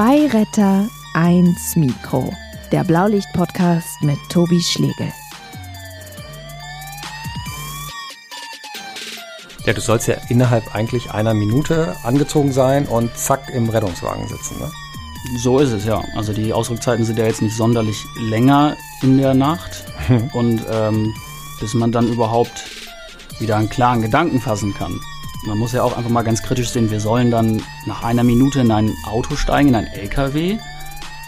Zwei Retter, eins Mikro. Der Blaulicht-Podcast mit Tobi Schlegel. Ja, du sollst ja innerhalb eigentlich einer Minute angezogen sein und zack im Rettungswagen sitzen, ne? So ist es ja. Also die Ausrückzeiten sind ja jetzt nicht sonderlich länger in der Nacht. und ähm, bis man dann überhaupt wieder einen klaren Gedanken fassen kann. Man muss ja auch einfach mal ganz kritisch sehen, wir sollen dann nach einer Minute in ein Auto steigen, in ein LKW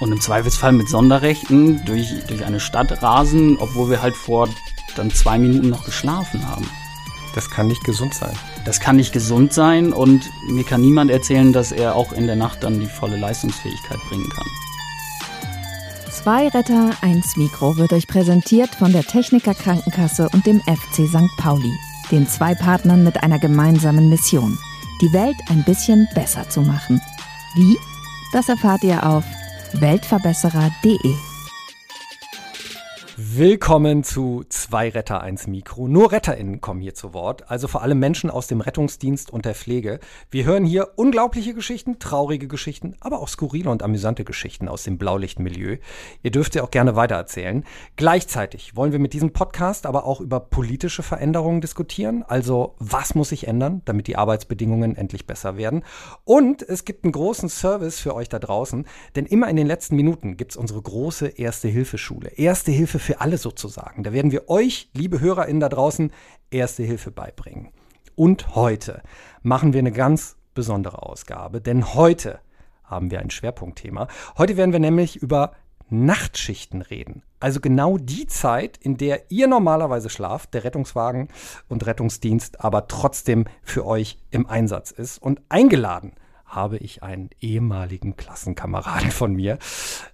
und im Zweifelsfall mit Sonderrechten durch, durch eine Stadt rasen, obwohl wir halt vor dann zwei Minuten noch geschlafen haben. Das kann nicht gesund sein. Das kann nicht gesund sein und mir kann niemand erzählen, dass er auch in der Nacht dann die volle Leistungsfähigkeit bringen kann. Zwei Retter, eins Mikro wird euch präsentiert von der Techniker Krankenkasse und dem FC St. Pauli, den zwei Partnern mit einer gemeinsamen Mission, die Welt ein bisschen besser zu machen. Wie? Das erfahrt ihr auf weltverbesserer.de. Willkommen zu Zwei Retter, eins Mikro. Nur RetterInnen kommen hier zu Wort, also vor allem Menschen aus dem Rettungsdienst und der Pflege. Wir hören hier unglaubliche Geschichten, traurige Geschichten, aber auch skurrile und amüsante Geschichten aus dem Blaulichtmilieu. Ihr dürft sie auch gerne weitererzählen. Gleichzeitig wollen wir mit diesem Podcast aber auch über politische Veränderungen diskutieren. Also, was muss sich ändern, damit die Arbeitsbedingungen endlich besser werden? Und es gibt einen großen Service für euch da draußen, denn immer in den letzten Minuten gibt es unsere große Erste-Hilfe-Schule. Erste Hilfe für alle sozusagen. Da werden wir euch, liebe HörerInnen da draußen, Erste Hilfe beibringen. Und heute machen wir eine ganz besondere Ausgabe, denn heute haben wir ein Schwerpunktthema. Heute werden wir nämlich über Nachtschichten reden. Also genau die Zeit, in der ihr normalerweise schlaft, der Rettungswagen und Rettungsdienst aber trotzdem für euch im Einsatz ist. Und eingeladen habe ich einen ehemaligen Klassenkameraden von mir.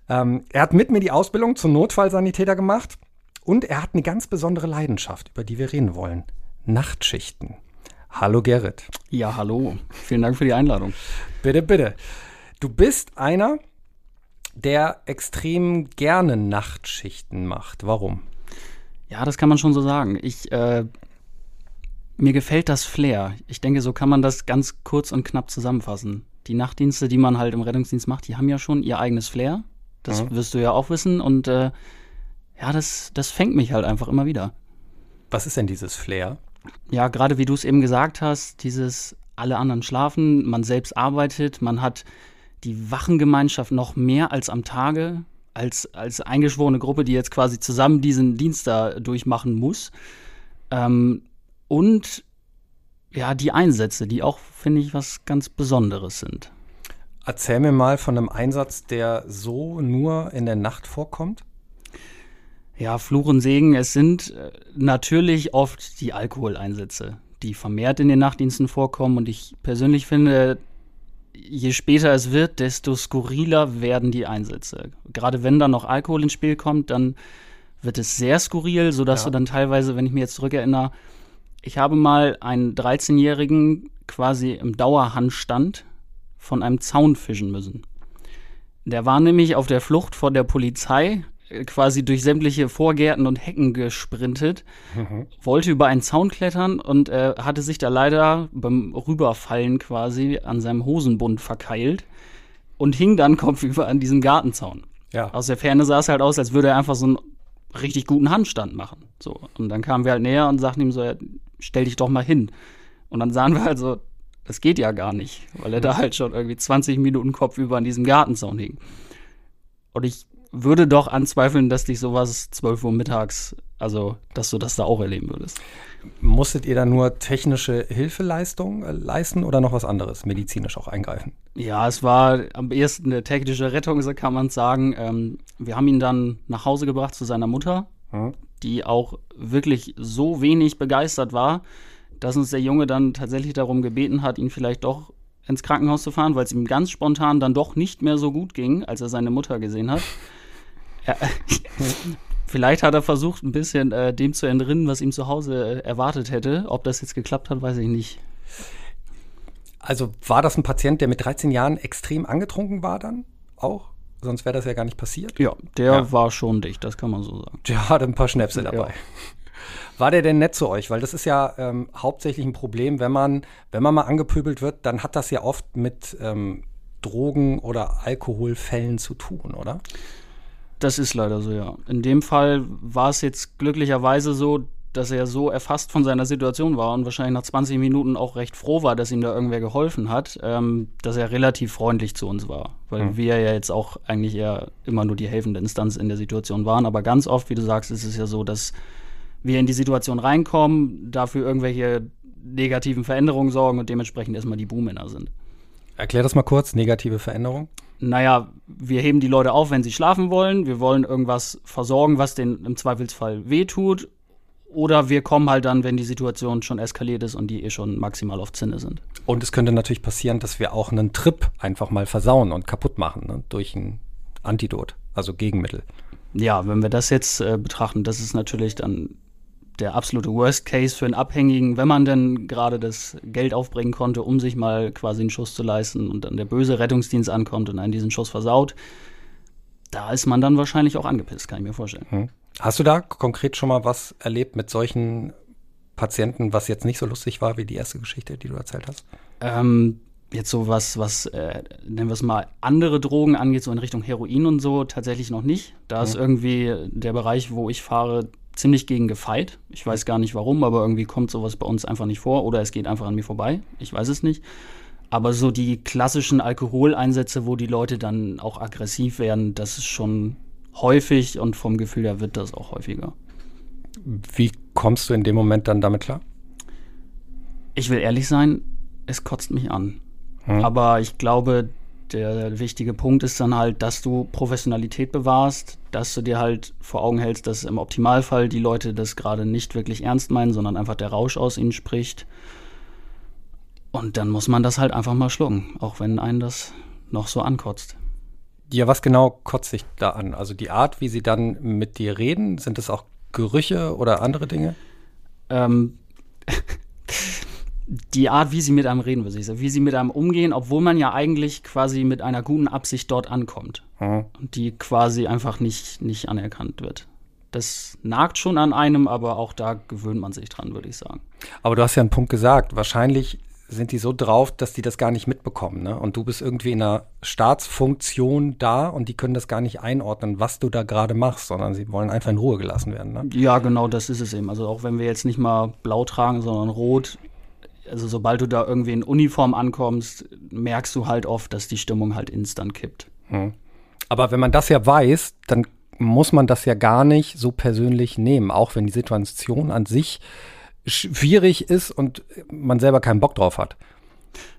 Ähm, er hat mit mir die Ausbildung zum Notfallsanitäter gemacht und er hat eine ganz besondere Leidenschaft, über die wir reden wollen. Nachtschichten. Hallo Gerrit. Ja, hallo. Vielen Dank für die Einladung. Bitte, bitte. Du bist einer, der extrem gerne Nachtschichten macht. Warum? Ja, das kann man schon so sagen. Ich, äh, mir gefällt das Flair. Ich denke, so kann man das ganz kurz und knapp zusammenfassen. Die Nachtdienste, die man halt im Rettungsdienst macht, die haben ja schon ihr eigenes Flair. Das mhm. wirst du ja auch wissen. Und äh, ja, das, das fängt mich halt einfach immer wieder. Was ist denn dieses Flair? Ja, gerade wie du es eben gesagt hast, dieses alle anderen schlafen, man selbst arbeitet, man hat die Wachengemeinschaft noch mehr als am Tage, als, als eingeschworene Gruppe, die jetzt quasi zusammen diesen Dienst da durchmachen muss. Ähm, und ja, die Einsätze, die auch, finde ich, was ganz Besonderes sind. Erzähl mir mal von einem Einsatz, der so nur in der Nacht vorkommt. Ja, Fluch und Segen, es sind äh, natürlich oft die Alkoholeinsätze, die vermehrt in den Nachtdiensten vorkommen. Und ich persönlich finde, je später es wird, desto skurriler werden die Einsätze. Gerade wenn dann noch Alkohol ins Spiel kommt, dann wird es sehr skurril, sodass ja. du dann teilweise, wenn ich mir jetzt zurückerinnere, ich habe mal einen 13-Jährigen quasi im Dauerhandstand von einem Zaun fischen müssen. Der war nämlich auf der Flucht vor der Polizei, äh, quasi durch sämtliche Vorgärten und Hecken gesprintet, mhm. wollte über einen Zaun klettern und äh, hatte sich da leider beim Rüberfallen quasi an seinem Hosenbund verkeilt und hing dann kopfüber an diesem Gartenzaun. Ja. Aus der Ferne sah es halt aus, als würde er einfach so einen richtig guten Handstand machen. So. Und dann kamen wir halt näher und sagten ihm so, ja, stell dich doch mal hin. Und dann sahen wir halt so, das geht ja gar nicht, weil er da halt schon irgendwie 20 Minuten kopfüber an diesem Gartenzaun hing. Und ich würde doch anzweifeln, dass dich sowas 12 Uhr mittags, also dass du das da auch erleben würdest. Musstet ihr da nur technische Hilfeleistung äh, leisten oder noch was anderes, medizinisch auch eingreifen? Ja, es war am ehesten eine technische Rettung, so kann man sagen. Ähm, wir haben ihn dann nach Hause gebracht zu seiner Mutter, hm. Die auch wirklich so wenig begeistert war, dass uns der Junge dann tatsächlich darum gebeten hat, ihn vielleicht doch ins Krankenhaus zu fahren, weil es ihm ganz spontan dann doch nicht mehr so gut ging, als er seine Mutter gesehen hat. Ja, vielleicht hat er versucht, ein bisschen äh, dem zu entrinnen, was ihm zu Hause äh, erwartet hätte. Ob das jetzt geklappt hat, weiß ich nicht. Also war das ein Patient, der mit 13 Jahren extrem angetrunken war dann auch? Sonst wäre das ja gar nicht passiert. Ja, der ja. war schon dicht, das kann man so sagen. Der hatte ein paar Schnäpse dabei. Ja. War der denn nett zu euch? Weil das ist ja ähm, hauptsächlich ein Problem, wenn man, wenn man mal angepöbelt wird, dann hat das ja oft mit ähm, Drogen- oder Alkoholfällen zu tun, oder? Das ist leider so, ja. In dem Fall war es jetzt glücklicherweise so, dass er so erfasst von seiner Situation war und wahrscheinlich nach 20 Minuten auch recht froh war, dass ihm da irgendwer geholfen hat, ähm, dass er relativ freundlich zu uns war. Weil mhm. wir ja jetzt auch eigentlich eher immer nur die helfende Instanz in der Situation waren. Aber ganz oft, wie du sagst, ist es ja so, dass wir in die Situation reinkommen, dafür irgendwelche negativen Veränderungen sorgen und dementsprechend erstmal die Buhmänner sind. Erklär das mal kurz, negative Veränderungen. Naja, wir heben die Leute auf, wenn sie schlafen wollen. Wir wollen irgendwas versorgen, was denen im Zweifelsfall wehtut oder wir kommen halt dann, wenn die Situation schon eskaliert ist und die eh schon maximal auf Zinne sind. Und es könnte natürlich passieren, dass wir auch einen Trip einfach mal versauen und kaputt machen ne? durch ein Antidot, also Gegenmittel. Ja, wenn wir das jetzt äh, betrachten, das ist natürlich dann der absolute Worst Case für einen Abhängigen, wenn man denn gerade das Geld aufbringen konnte, um sich mal quasi einen Schuss zu leisten und dann der böse Rettungsdienst ankommt und einen diesen Schuss versaut. Da ist man dann wahrscheinlich auch angepisst, kann ich mir vorstellen. Hast du da konkret schon mal was erlebt mit solchen Patienten, was jetzt nicht so lustig war wie die erste Geschichte, die du erzählt hast? Ähm, jetzt so was, was äh, nennen wir es mal, andere Drogen angeht, so in Richtung Heroin und so, tatsächlich noch nicht. Da mhm. ist irgendwie der Bereich, wo ich fahre, ziemlich gegen gefeit. Ich weiß gar nicht warum, aber irgendwie kommt sowas bei uns einfach nicht vor oder es geht einfach an mir vorbei. Ich weiß es nicht. Aber so die klassischen Alkoholeinsätze, wo die Leute dann auch aggressiv werden, das ist schon häufig und vom Gefühl her wird das auch häufiger. Wie kommst du in dem Moment dann damit klar? Ich will ehrlich sein, es kotzt mich an. Hm. Aber ich glaube, der wichtige Punkt ist dann halt, dass du Professionalität bewahrst, dass du dir halt vor Augen hältst, dass im Optimalfall die Leute das gerade nicht wirklich ernst meinen, sondern einfach der Rausch aus ihnen spricht. Und dann muss man das halt einfach mal schlucken, auch wenn einen das noch so ankotzt. Ja, was genau kotzt sich da an? Also die Art, wie sie dann mit dir reden, sind das auch Gerüche oder andere Dinge? Ähm, die Art, wie sie mit einem reden, würde ich sagen, wie sie mit einem umgehen, obwohl man ja eigentlich quasi mit einer guten Absicht dort ankommt mhm. und die quasi einfach nicht, nicht anerkannt wird. Das nagt schon an einem, aber auch da gewöhnt man sich dran, würde ich sagen. Aber du hast ja einen Punkt gesagt. Wahrscheinlich sind die so drauf, dass die das gar nicht mitbekommen. Ne? Und du bist irgendwie in einer Staatsfunktion da und die können das gar nicht einordnen, was du da gerade machst, sondern sie wollen einfach in Ruhe gelassen werden. Ne? Ja, genau, das ist es eben. Also auch wenn wir jetzt nicht mal blau tragen, sondern rot, also sobald du da irgendwie in Uniform ankommst, merkst du halt oft, dass die Stimmung halt instant kippt. Hm. Aber wenn man das ja weiß, dann muss man das ja gar nicht so persönlich nehmen, auch wenn die Situation an sich schwierig ist und man selber keinen Bock drauf hat.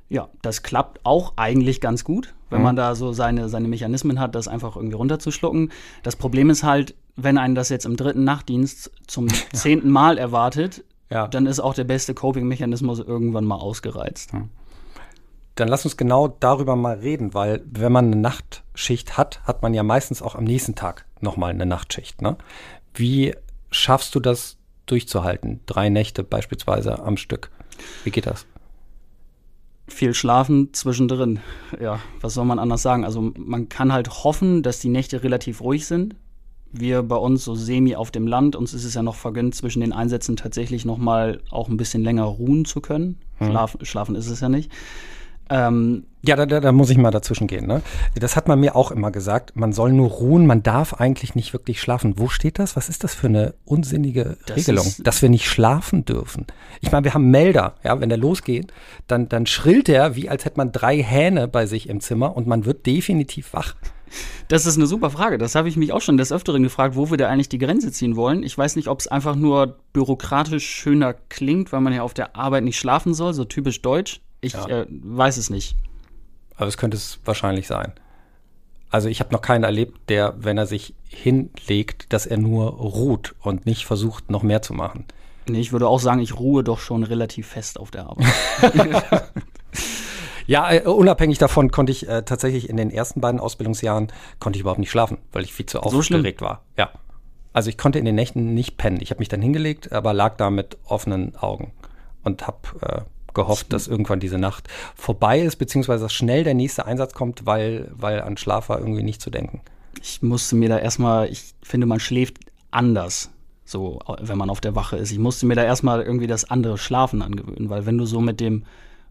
Ja, das klappt auch eigentlich ganz gut, wenn mhm. man da so seine, seine Mechanismen hat, das einfach irgendwie runterzuschlucken. Das Problem ist halt, wenn einen das jetzt im dritten Nachtdienst zum zehnten Mal erwartet, ja. dann ist auch der beste Coping-Mechanismus irgendwann mal ausgereizt. Mhm. Dann lass uns genau darüber mal reden, weil wenn man eine Nachtschicht hat, hat man ja meistens auch am nächsten Tag nochmal eine Nachtschicht. Ne? Wie schaffst du das durchzuhalten. Drei Nächte beispielsweise am Stück. Wie geht das? Viel schlafen zwischendrin. Ja, was soll man anders sagen? Also man kann halt hoffen, dass die Nächte relativ ruhig sind. Wir bei uns so semi auf dem Land, uns ist es ja noch vergönnt, zwischen den Einsätzen tatsächlich noch mal auch ein bisschen länger ruhen zu können. Hm. Schlafen, schlafen ist es ja nicht. Ähm, ja, da, da, da muss ich mal dazwischen gehen. Ne? Das hat man mir auch immer gesagt. Man soll nur ruhen, man darf eigentlich nicht wirklich schlafen. Wo steht das? Was ist das für eine unsinnige das Regelung, dass wir nicht schlafen dürfen? Ich meine, wir haben Melder. Ja, wenn der losgeht, dann, dann schrillt er, wie als hätte man drei Hähne bei sich im Zimmer und man wird definitiv wach. Das ist eine super Frage. Das habe ich mich auch schon des Öfteren gefragt, wo wir da eigentlich die Grenze ziehen wollen. Ich weiß nicht, ob es einfach nur bürokratisch schöner klingt, weil man ja auf der Arbeit nicht schlafen soll, so typisch deutsch. Ich ja. äh, weiß es nicht. Aber es könnte es wahrscheinlich sein. Also ich habe noch keinen erlebt, der, wenn er sich hinlegt, dass er nur ruht und nicht versucht, noch mehr zu machen. Nee, ich würde auch sagen, ich ruhe doch schon relativ fest auf der Arbeit. ja, äh, unabhängig davon konnte ich äh, tatsächlich in den ersten beiden Ausbildungsjahren konnte ich überhaupt nicht schlafen, weil ich viel zu aufgeregt so war. Ja. Also ich konnte in den Nächten nicht pennen. Ich habe mich dann hingelegt, aber lag da mit offenen Augen und habe äh, gehofft, dass irgendwann diese Nacht vorbei ist, beziehungsweise dass schnell der nächste Einsatz kommt, weil, weil an Schlaf war irgendwie nicht zu denken. Ich musste mir da erstmal, ich finde, man schläft anders, so wenn man auf der Wache ist. Ich musste mir da erstmal irgendwie das andere Schlafen angewöhnen, weil wenn du so mit dem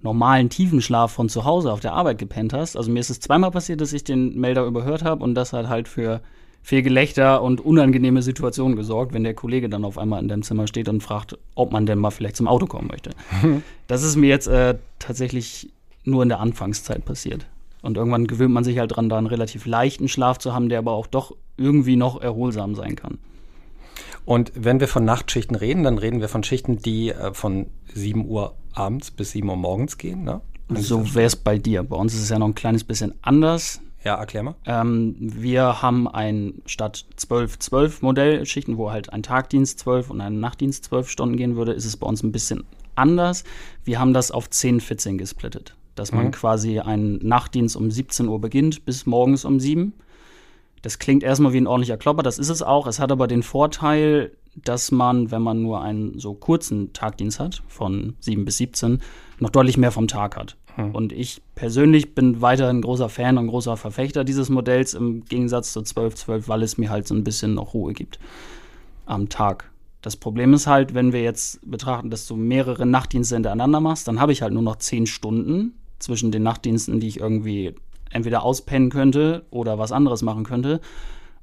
normalen tiefen Schlaf von zu Hause auf der Arbeit gepennt hast. Also mir ist es zweimal passiert, dass ich den Melder überhört habe und das hat halt für viel Gelächter und unangenehme Situationen gesorgt, wenn der Kollege dann auf einmal in deinem Zimmer steht und fragt, ob man denn mal vielleicht zum Auto kommen möchte. das ist mir jetzt äh, tatsächlich nur in der Anfangszeit passiert. Und irgendwann gewöhnt man sich halt dran, da einen relativ leichten Schlaf zu haben, der aber auch doch irgendwie noch erholsam sein kann. Und wenn wir von Nachtschichten reden, dann reden wir von Schichten, die äh, von 7 Uhr abends bis 7 Uhr morgens gehen. Ne? So wäre es bei dir. Bei uns ist es ja noch ein kleines bisschen anders. Ja, erklär mal. Ähm, wir haben ein statt 12-12 Modellschichten, wo halt ein Tagdienst 12 und ein Nachtdienst 12 Stunden gehen würde, ist es bei uns ein bisschen anders. Wir haben das auf 10-14 gesplittet dass man mhm. quasi einen Nachtdienst um 17 Uhr beginnt bis morgens um 7. Das klingt erstmal wie ein ordentlicher Klopper, das ist es auch. Es hat aber den Vorteil, dass man, wenn man nur einen so kurzen Tagdienst hat, von 7 bis 17, noch deutlich mehr vom Tag hat. Mhm. Und ich persönlich bin weiterhin großer Fan und großer Verfechter dieses Modells im Gegensatz zu 12, 12, weil es mir halt so ein bisschen noch Ruhe gibt am Tag. Das Problem ist halt, wenn wir jetzt betrachten, dass du mehrere Nachtdienste hintereinander machst, dann habe ich halt nur noch 10 Stunden zwischen den Nachtdiensten, die ich irgendwie entweder auspennen könnte oder was anderes machen könnte.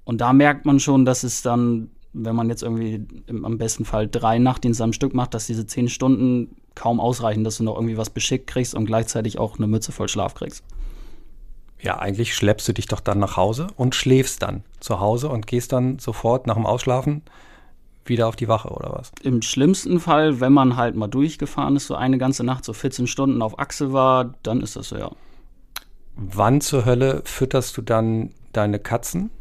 Und da merkt man schon, dass es dann, wenn man jetzt irgendwie im, am besten Fall drei Nachtdienste am Stück macht, dass diese zehn Stunden kaum ausreichen, dass du noch irgendwie was beschickt kriegst und gleichzeitig auch eine Mütze voll Schlaf kriegst. Ja, eigentlich schleppst du dich doch dann nach Hause und schläfst dann zu Hause und gehst dann sofort nach dem Ausschlafen wieder auf die Wache oder was? Im schlimmsten Fall, wenn man halt mal durchgefahren ist, so eine ganze Nacht, so 14 Stunden auf Achse war, dann ist das so, ja. Wann zur Hölle fütterst du dann deine Katzen?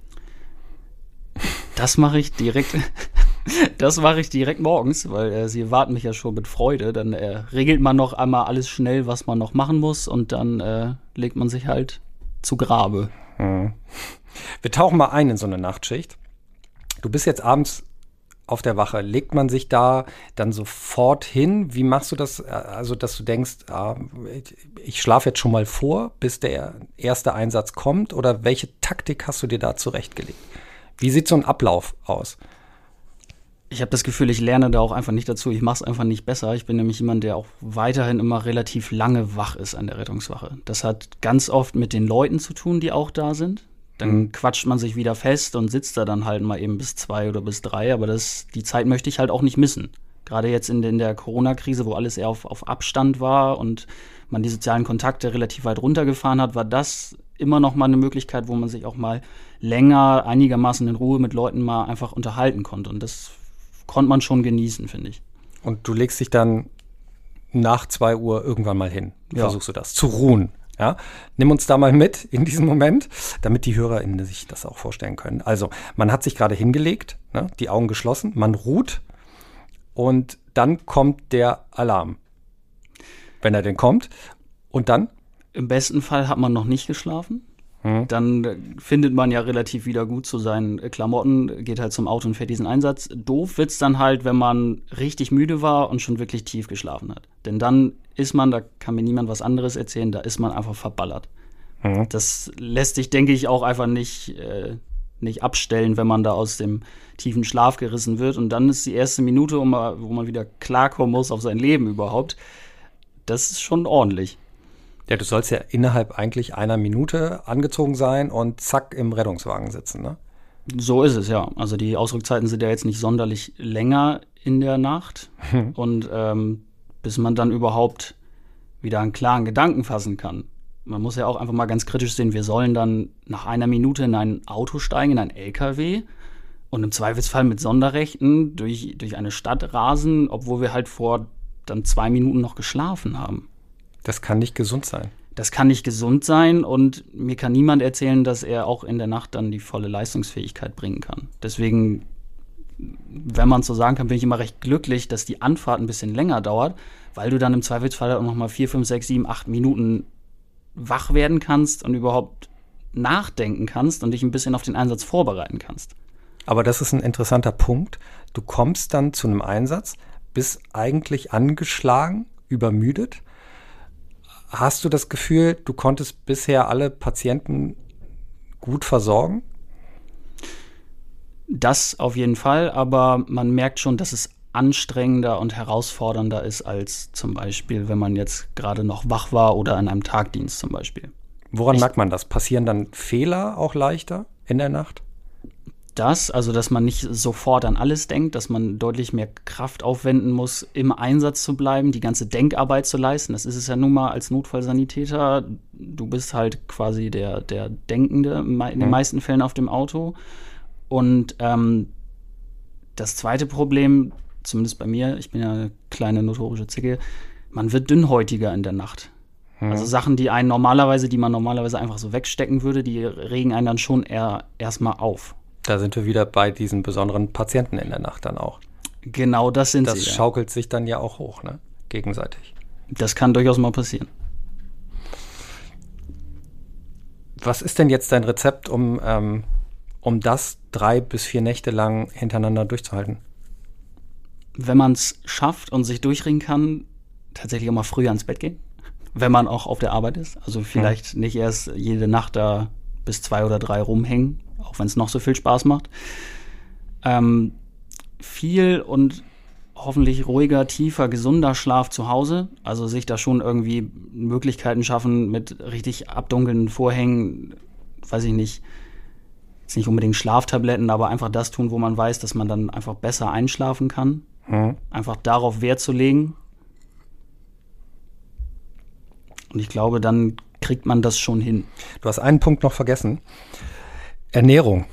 Das mache ich direkt. Das mache ich direkt morgens, weil äh, sie warten mich ja schon mit Freude. Dann äh, regelt man noch einmal alles schnell, was man noch machen muss, und dann äh, legt man sich halt zu Grabe. Hm. Wir tauchen mal ein in so eine Nachtschicht. Du bist jetzt abends auf der Wache? Legt man sich da dann sofort hin? Wie machst du das? Also, dass du denkst, ah, ich schlafe jetzt schon mal vor, bis der erste Einsatz kommt? Oder welche Taktik hast du dir da zurechtgelegt? Wie sieht so ein Ablauf aus? Ich habe das Gefühl, ich lerne da auch einfach nicht dazu. Ich mache es einfach nicht besser. Ich bin nämlich jemand, der auch weiterhin immer relativ lange wach ist an der Rettungswache. Das hat ganz oft mit den Leuten zu tun, die auch da sind. Dann mhm. quatscht man sich wieder fest und sitzt da dann halt mal eben bis zwei oder bis drei. Aber das, die Zeit möchte ich halt auch nicht missen. Gerade jetzt in, in der Corona-Krise, wo alles eher auf, auf Abstand war und man die sozialen Kontakte relativ weit runtergefahren hat, war das immer noch mal eine Möglichkeit, wo man sich auch mal länger einigermaßen in Ruhe mit Leuten mal einfach unterhalten konnte. Und das konnte man schon genießen, finde ich. Und du legst dich dann nach zwei Uhr irgendwann mal hin. Ja. Versuchst du das zu ruhen. Ja, nimm uns da mal mit in diesem Moment, damit die HörerInnen sich das auch vorstellen können. Also, man hat sich gerade hingelegt, ne, die Augen geschlossen, man ruht und dann kommt der Alarm. Wenn er denn kommt. Und dann? Im besten Fall hat man noch nicht geschlafen. Hm. Dann findet man ja relativ wieder gut zu seinen Klamotten, geht halt zum Auto und fährt diesen Einsatz. Doof wird's dann halt, wenn man richtig müde war und schon wirklich tief geschlafen hat. Denn dann ist man, da kann mir niemand was anderes erzählen, da ist man einfach verballert. Mhm. Das lässt sich, denke ich, auch einfach nicht, äh, nicht abstellen, wenn man da aus dem tiefen Schlaf gerissen wird. Und dann ist die erste Minute, wo man, wo man wieder klarkommen muss auf sein Leben überhaupt. Das ist schon ordentlich. Ja, du sollst ja innerhalb eigentlich einer Minute angezogen sein und zack im Rettungswagen sitzen, ne? So ist es, ja. Also die Ausrückzeiten sind ja jetzt nicht sonderlich länger in der Nacht. Hm. Und ähm, bis man dann überhaupt wieder einen klaren Gedanken fassen kann. Man muss ja auch einfach mal ganz kritisch sehen, wir sollen dann nach einer Minute in ein Auto steigen, in ein LKW und im Zweifelsfall mit Sonderrechten durch, durch eine Stadt rasen, obwohl wir halt vor dann zwei Minuten noch geschlafen haben. Das kann nicht gesund sein. Das kann nicht gesund sein und mir kann niemand erzählen, dass er auch in der Nacht dann die volle Leistungsfähigkeit bringen kann. Deswegen wenn man so sagen kann, bin ich immer recht glücklich, dass die Anfahrt ein bisschen länger dauert, weil du dann im Zweifelsfall auch noch mal vier, fünf, sechs, sieben, acht Minuten wach werden kannst und überhaupt nachdenken kannst und dich ein bisschen auf den Einsatz vorbereiten kannst. Aber das ist ein interessanter Punkt. Du kommst dann zu einem Einsatz, bist eigentlich angeschlagen, übermüdet. Hast du das Gefühl, du konntest bisher alle Patienten gut versorgen? Das auf jeden Fall, aber man merkt schon, dass es anstrengender und herausfordernder ist als zum Beispiel, wenn man jetzt gerade noch wach war oder an einem Tagdienst zum Beispiel. Woran ich, merkt man das? Passieren dann Fehler auch leichter in der Nacht? Das, also dass man nicht sofort an alles denkt, dass man deutlich mehr Kraft aufwenden muss, im Einsatz zu bleiben, die ganze Denkarbeit zu leisten. Das ist es ja nun mal als Notfallsanitäter. Du bist halt quasi der, der Denkende in den mhm. meisten Fällen auf dem Auto. Und ähm, das zweite Problem, zumindest bei mir, ich bin ja eine kleine notorische Zicke, man wird dünnhäutiger in der Nacht. Mhm. Also Sachen, die einen normalerweise, die man normalerweise einfach so wegstecken würde, die regen einen dann schon eher erstmal auf. Da sind wir wieder bei diesen besonderen Patienten in der Nacht dann auch. Genau, das sind das sie. Das schaukelt ja. sich dann ja auch hoch, ne? Gegenseitig. Das kann durchaus mal passieren. Was ist denn jetzt dein Rezept, um, ähm, um das drei bis vier Nächte lang hintereinander durchzuhalten? Wenn man es schafft und sich durchringen kann, tatsächlich auch mal früher ins Bett gehen wenn man auch auf der Arbeit ist. Also vielleicht mhm. nicht erst jede Nacht da bis zwei oder drei rumhängen, auch wenn es noch so viel Spaß macht. Ähm, viel und hoffentlich ruhiger, tiefer, gesunder Schlaf zu Hause. Also sich da schon irgendwie Möglichkeiten schaffen mit richtig abdunkelnden Vorhängen, weiß ich nicht, jetzt nicht unbedingt Schlaftabletten, aber einfach das tun, wo man weiß, dass man dann einfach besser einschlafen kann. Mhm. Einfach darauf Wert zu legen und ich glaube, dann kriegt man das schon hin. Du hast einen Punkt noch vergessen. Ernährung.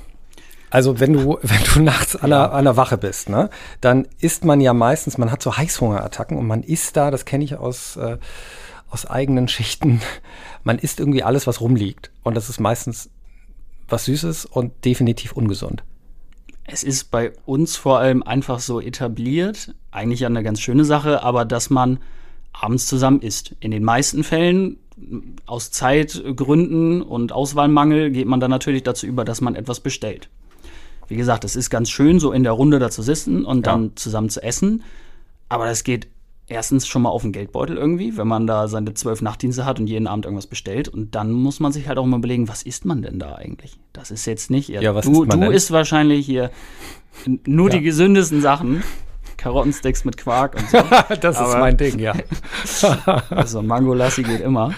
Also wenn du, wenn du nachts an, der, an der Wache bist, ne, dann isst man ja meistens, man hat so Heißhungerattacken und man isst da, das kenne ich aus, äh, aus eigenen Schichten, man isst irgendwie alles, was rumliegt. Und das ist meistens was Süßes und definitiv ungesund. Es ist bei uns vor allem einfach so etabliert, eigentlich ja eine ganz schöne Sache, aber dass man abends zusammen isst. In den meisten Fällen aus Zeitgründen und Auswahlmangel geht man dann natürlich dazu über, dass man etwas bestellt. Wie gesagt, es ist ganz schön, so in der Runde da zu sitzen und ja. dann zusammen zu essen. Aber das geht erstens schon mal auf den Geldbeutel irgendwie, wenn man da seine zwölf Nachtdienste hat und jeden Abend irgendwas bestellt. Und dann muss man sich halt auch mal überlegen, was isst man denn da eigentlich? Das ist jetzt nicht. Ja, was du, isst man du isst wahrscheinlich hier nur ja. die gesündesten Sachen. Karottensticks mit Quark und so. das Aber, ist mein Ding, ja. also Mangolassi geht immer.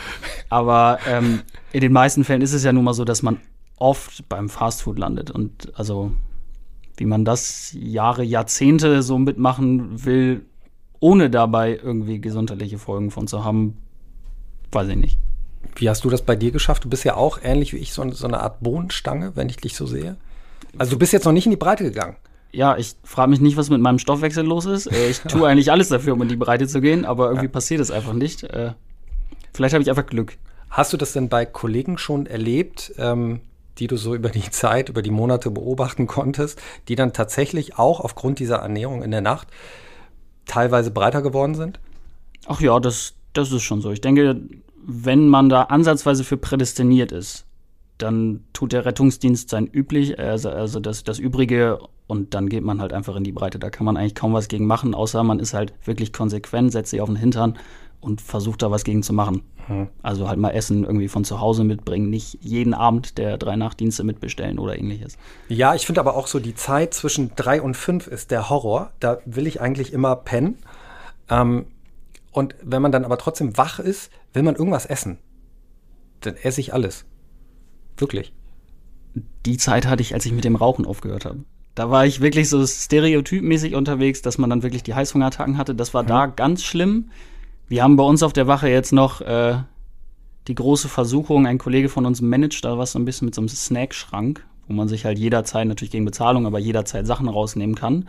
Aber ähm, in den meisten Fällen ist es ja nun mal so, dass man oft beim Fastfood landet. Und also, wie man das Jahre, Jahrzehnte so mitmachen will, ohne dabei irgendwie gesundheitliche Folgen von zu haben, weiß ich nicht. Wie hast du das bei dir geschafft? Du bist ja auch ähnlich wie ich so, so eine Art Bohnenstange, wenn ich dich so sehe. Also du bist jetzt noch nicht in die Breite gegangen ja, ich frage mich nicht, was mit meinem Stoffwechsel los ist. Äh, ich tue eigentlich alles dafür, um in die Breite zu gehen, aber irgendwie ja. passiert es einfach nicht. Äh, vielleicht habe ich einfach Glück. Hast du das denn bei Kollegen schon erlebt, ähm, die du so über die Zeit, über die Monate beobachten konntest, die dann tatsächlich auch aufgrund dieser Ernährung in der Nacht teilweise breiter geworden sind? Ach ja, das, das ist schon so. Ich denke, wenn man da ansatzweise für prädestiniert ist, dann tut der Rettungsdienst sein üblich, also, also das, das Übrige und dann geht man halt einfach in die Breite. Da kann man eigentlich kaum was gegen machen, außer man ist halt wirklich konsequent, setzt sich auf den Hintern und versucht da was gegen zu machen. Hm. Also halt mal Essen irgendwie von zu Hause mitbringen, nicht jeden Abend der drei Nachtdienste mitbestellen oder ähnliches. Ja, ich finde aber auch so die Zeit zwischen drei und fünf ist der Horror. Da will ich eigentlich immer pennen. Ähm, und wenn man dann aber trotzdem wach ist, will man irgendwas essen. Dann esse ich alles. Wirklich. Die Zeit hatte ich, als ich mit dem Rauchen aufgehört habe. Da war ich wirklich so stereotypmäßig unterwegs, dass man dann wirklich die Heißhungerattacken hatte. Das war mhm. da ganz schlimm. Wir haben bei uns auf der Wache jetzt noch äh, die große Versuchung, ein Kollege von uns managt da was so ein bisschen mit so einem Snackschrank, wo man sich halt jederzeit, natürlich gegen Bezahlung, aber jederzeit Sachen rausnehmen kann.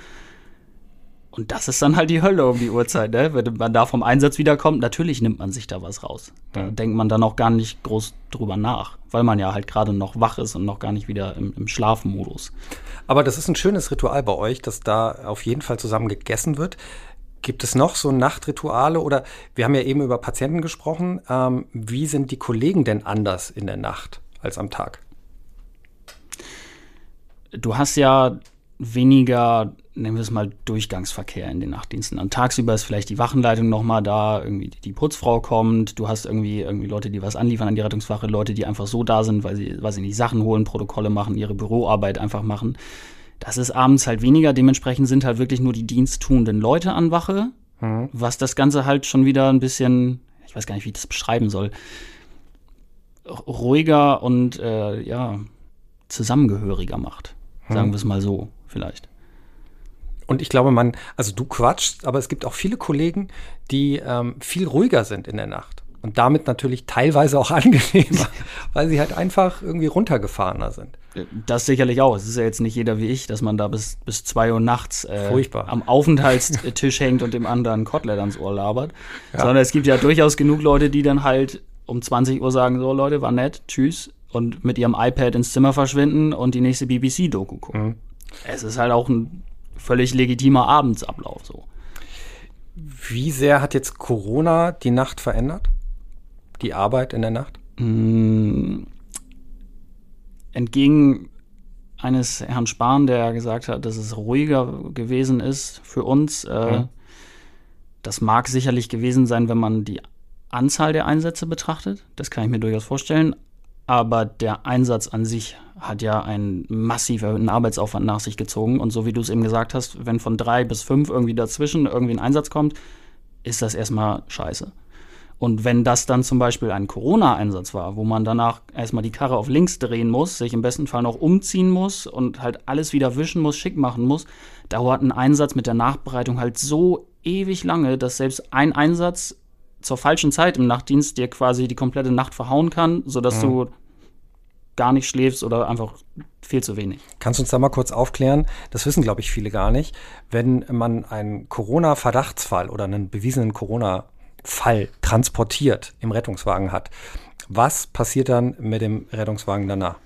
Und das ist dann halt die Hölle um die Uhrzeit, ne? Wenn man da vom Einsatz wiederkommt, natürlich nimmt man sich da was raus. Da ja. denkt man dann auch gar nicht groß drüber nach, weil man ja halt gerade noch wach ist und noch gar nicht wieder im, im Schlafmodus. Aber das ist ein schönes Ritual bei euch, dass da auf jeden Fall zusammen gegessen wird. Gibt es noch so Nachtrituale oder wir haben ja eben über Patienten gesprochen. Ähm, wie sind die Kollegen denn anders in der Nacht als am Tag? Du hast ja weniger, nennen wir es mal, Durchgangsverkehr in den Nachtdiensten. Und tagsüber ist vielleicht die Wachenleitung nochmal da, irgendwie die Putzfrau kommt, du hast irgendwie, irgendwie Leute, die was anliefern an die Rettungswache, Leute, die einfach so da sind, weil sie, weil sie nicht Sachen holen, Protokolle machen, ihre Büroarbeit einfach machen. Das ist abends halt weniger. Dementsprechend sind halt wirklich nur die diensttuenden Leute an Wache, mhm. was das Ganze halt schon wieder ein bisschen, ich weiß gar nicht, wie ich das beschreiben soll, ruhiger und äh, ja, zusammengehöriger macht. Sagen mhm. wir es mal so, vielleicht. Und ich glaube, man, also du quatschst, aber es gibt auch viele Kollegen, die ähm, viel ruhiger sind in der Nacht. Und damit natürlich teilweise auch angenehmer, weil sie halt einfach irgendwie runtergefahrener sind. Das sicherlich auch. Es ist ja jetzt nicht jeder wie ich, dass man da bis, bis zwei Uhr nachts äh, am Aufenthaltstisch hängt und dem anderen Kotelett ans Ohr labert. Ja. Sondern es gibt ja durchaus genug Leute, die dann halt um 20 Uhr sagen, so Leute, war nett, tschüss. Und mit ihrem iPad ins Zimmer verschwinden und die nächste BBC-Doku gucken. Es ist halt auch ein völlig legitimer Abendsablauf so. Wie sehr hat jetzt Corona die Nacht verändert? Die Arbeit in der Nacht? Mm, entgegen eines Herrn Spahn, der gesagt hat, dass es ruhiger gewesen ist für uns. Äh, mhm. Das mag sicherlich gewesen sein, wenn man die Anzahl der Einsätze betrachtet. Das kann ich mir durchaus vorstellen. Aber der Einsatz an sich hat ja einen massiv erhöhten Arbeitsaufwand nach sich gezogen. Und so wie du es eben gesagt hast, wenn von drei bis fünf irgendwie dazwischen irgendwie ein Einsatz kommt, ist das erstmal scheiße. Und wenn das dann zum Beispiel ein Corona-Einsatz war, wo man danach erstmal die Karre auf links drehen muss, sich im besten Fall noch umziehen muss und halt alles wieder wischen muss, schick machen muss, dauert ein Einsatz mit der Nachbereitung halt so ewig lange, dass selbst ein Einsatz zur falschen Zeit im Nachtdienst dir quasi die komplette Nacht verhauen kann, sodass mhm. du gar nicht schläfst oder einfach viel zu wenig. Kannst du uns da mal kurz aufklären? Das wissen, glaube ich, viele gar nicht. Wenn man einen Corona-Verdachtsfall oder einen bewiesenen Corona-Fall transportiert im Rettungswagen hat, was passiert dann mit dem Rettungswagen danach?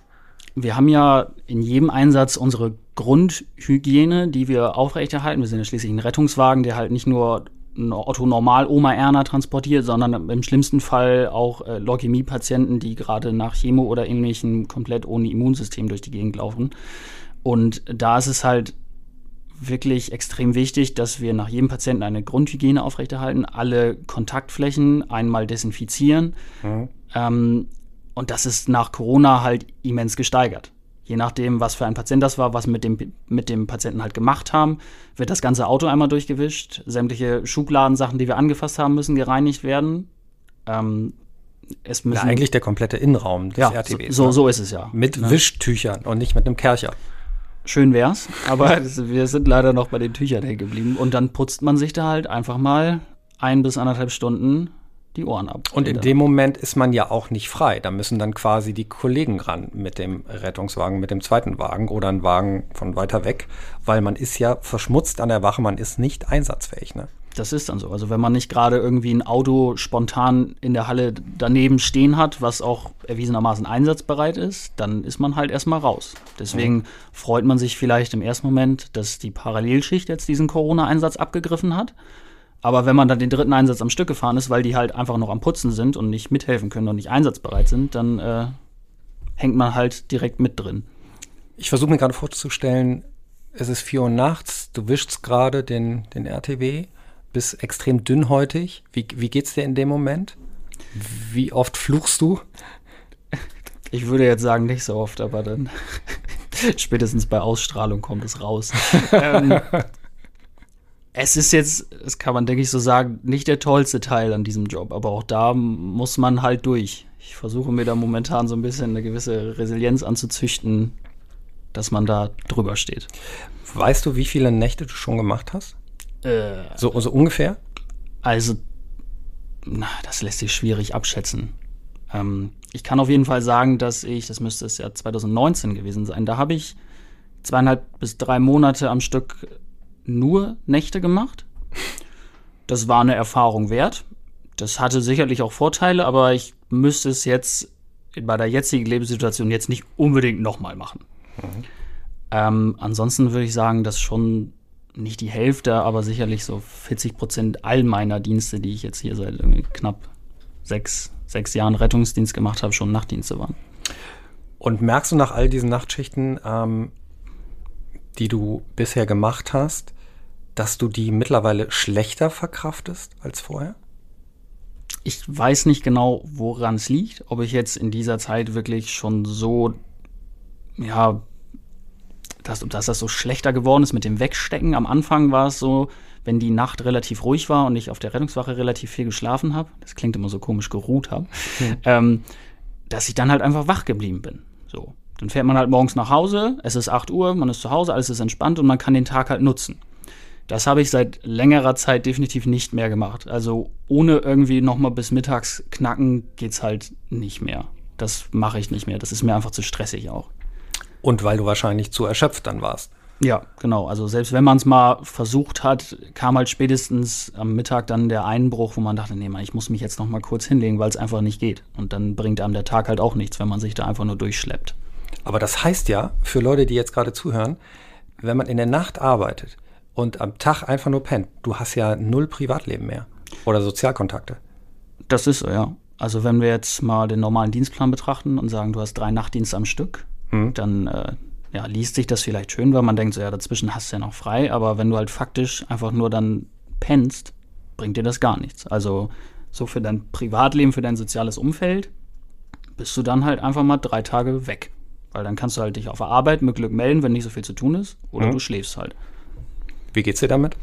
Wir haben ja in jedem Einsatz unsere Grundhygiene, die wir aufrechterhalten. Wir sind ja schließlich ein Rettungswagen, der halt nicht nur Otto Normal Oma Erna transportiert, sondern im schlimmsten Fall auch äh, Leukämie-Patienten, die gerade nach Chemo oder ähnlichem komplett ohne Immunsystem durch die Gegend laufen. Und da ist es halt wirklich extrem wichtig, dass wir nach jedem Patienten eine Grundhygiene aufrechterhalten, alle Kontaktflächen einmal desinfizieren. Mhm. Ähm, und das ist nach Corona halt immens gesteigert. Je nachdem, was für ein Patient das war, was mit dem, mit dem Patienten halt gemacht haben, wird das ganze Auto einmal durchgewischt. Sämtliche Schubladensachen, die wir angefasst haben, müssen gereinigt werden. Ähm, es müssen ja, eigentlich der komplette Innenraum des ja, RTWs. So, ne? so ist es ja. Mit ne? Wischtüchern und nicht mit einem Kercher. Schön wär's, aber wir sind leider noch bei den Tüchern hängen geblieben. Und dann putzt man sich da halt einfach mal ein bis anderthalb Stunden die Ohren ab. Und in dem Moment ist man ja auch nicht frei. Da müssen dann quasi die Kollegen ran mit dem Rettungswagen, mit dem zweiten Wagen oder ein Wagen von weiter weg, weil man ist ja verschmutzt an der Wache, man ist nicht einsatzfähig. Ne? Das ist dann so. Also wenn man nicht gerade irgendwie ein Auto spontan in der Halle daneben stehen hat, was auch erwiesenermaßen einsatzbereit ist, dann ist man halt erstmal raus. Deswegen mhm. freut man sich vielleicht im ersten Moment, dass die Parallelschicht jetzt diesen Corona-Einsatz abgegriffen hat. Aber wenn man dann den dritten Einsatz am Stück gefahren ist, weil die halt einfach noch am Putzen sind und nicht mithelfen können und nicht einsatzbereit sind, dann äh, hängt man halt direkt mit drin. Ich versuche mir gerade vorzustellen, es ist vier Uhr nachts, du wischst gerade den, den RTW, bist extrem dünnhäutig. Wie, wie geht's dir in dem Moment? Wie oft fluchst du? Ich würde jetzt sagen, nicht so oft, aber dann spätestens bei Ausstrahlung kommt es raus. ähm, es ist jetzt, das kann man, denke ich, so sagen, nicht der tollste Teil an diesem Job, aber auch da muss man halt durch. Ich versuche mir da momentan so ein bisschen eine gewisse Resilienz anzuzüchten, dass man da drüber steht. Weißt du, wie viele Nächte du schon gemacht hast? Äh, so, so ungefähr? Also, na, das lässt sich schwierig abschätzen. Ähm, ich kann auf jeden Fall sagen, dass ich, das müsste es ja 2019 gewesen sein, da habe ich zweieinhalb bis drei Monate am Stück nur Nächte gemacht. Das war eine Erfahrung wert. Das hatte sicherlich auch Vorteile, aber ich müsste es jetzt bei der jetzigen Lebenssituation jetzt nicht unbedingt nochmal machen. Mhm. Ähm, ansonsten würde ich sagen, dass schon nicht die Hälfte, aber sicherlich so 40 Prozent all meiner Dienste, die ich jetzt hier seit knapp sechs, sechs Jahren Rettungsdienst gemacht habe, schon Nachtdienste waren. Und merkst du nach all diesen Nachtschichten, ähm, die du bisher gemacht hast, dass du die mittlerweile schlechter verkraftest als vorher? Ich weiß nicht genau, woran es liegt. Ob ich jetzt in dieser Zeit wirklich schon so, ja, dass, dass das so schlechter geworden ist mit dem Wegstecken. Am Anfang war es so, wenn die Nacht relativ ruhig war und ich auf der Rettungswache relativ viel geschlafen habe, das klingt immer so komisch, geruht habe, mhm. ähm, dass ich dann halt einfach wach geblieben bin. So. Dann fährt man halt morgens nach Hause, es ist 8 Uhr, man ist zu Hause, alles ist entspannt und man kann den Tag halt nutzen. Das habe ich seit längerer Zeit definitiv nicht mehr gemacht. Also ohne irgendwie nochmal bis mittags knacken geht's halt nicht mehr. Das mache ich nicht mehr. Das ist mir einfach zu stressig auch. Und weil du wahrscheinlich zu erschöpft dann warst. Ja, genau. Also selbst wenn man es mal versucht hat, kam halt spätestens am Mittag dann der Einbruch, wo man dachte, nee, man, ich muss mich jetzt noch mal kurz hinlegen, weil es einfach nicht geht. Und dann bringt einem der Tag halt auch nichts, wenn man sich da einfach nur durchschleppt. Aber das heißt ja, für Leute, die jetzt gerade zuhören, wenn man in der Nacht arbeitet, und am Tag einfach nur pennt, du hast ja null Privatleben mehr oder Sozialkontakte. Das ist so, ja. Also wenn wir jetzt mal den normalen Dienstplan betrachten und sagen, du hast drei Nachtdienste am Stück, hm. dann äh, ja, liest sich das vielleicht schön, weil man denkt, so ja, dazwischen hast du ja noch frei, aber wenn du halt faktisch einfach nur dann pennst, bringt dir das gar nichts. Also so für dein Privatleben, für dein soziales Umfeld, bist du dann halt einfach mal drei Tage weg. Weil dann kannst du halt dich auf der Arbeit mit Glück melden, wenn nicht so viel zu tun ist, oder hm. du schläfst halt. Wie geht's dir damit?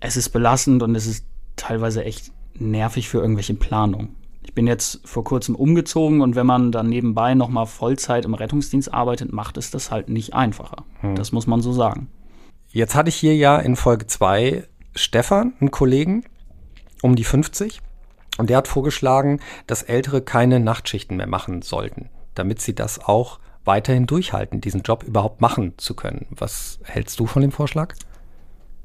Es ist belastend und es ist teilweise echt nervig für irgendwelche Planungen. Ich bin jetzt vor kurzem umgezogen und wenn man dann nebenbei nochmal Vollzeit im Rettungsdienst arbeitet, macht es das halt nicht einfacher. Hm. Das muss man so sagen. Jetzt hatte ich hier ja in Folge 2 Stefan, einen Kollegen, um die 50. Und der hat vorgeschlagen, dass Ältere keine Nachtschichten mehr machen sollten, damit sie das auch weiterhin durchhalten, diesen Job überhaupt machen zu können. Was hältst du von dem Vorschlag?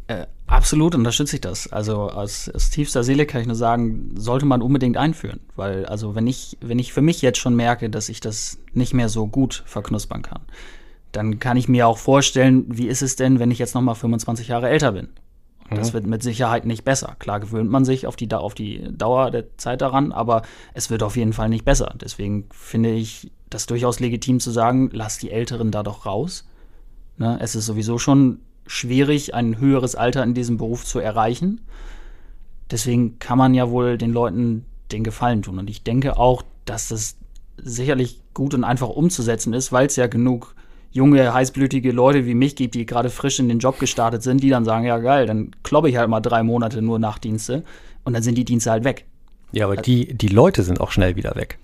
Äh, absolut unterstütze ich das. Also aus, aus, tiefster Seele kann ich nur sagen, sollte man unbedingt einführen. Weil, also wenn ich, wenn ich für mich jetzt schon merke, dass ich das nicht mehr so gut verknuspern kann, dann kann ich mir auch vorstellen, wie ist es denn, wenn ich jetzt nochmal 25 Jahre älter bin? Das mhm. wird mit Sicherheit nicht besser. Klar gewöhnt man sich auf die, auf die Dauer der Zeit daran, aber es wird auf jeden Fall nicht besser. Deswegen finde ich das durchaus legitim zu sagen, lass die Älteren da doch raus. Ne? Es ist sowieso schon schwierig, ein höheres Alter in diesem Beruf zu erreichen. Deswegen kann man ja wohl den Leuten den Gefallen tun. Und ich denke auch, dass das sicherlich gut und einfach umzusetzen ist, weil es ja genug junge, heißblütige Leute wie mich gibt, die gerade frisch in den Job gestartet sind, die dann sagen, ja geil, dann kloppe ich halt mal drei Monate nur Nachtdienste und dann sind die Dienste halt weg. Ja, aber die, die Leute sind auch schnell wieder weg.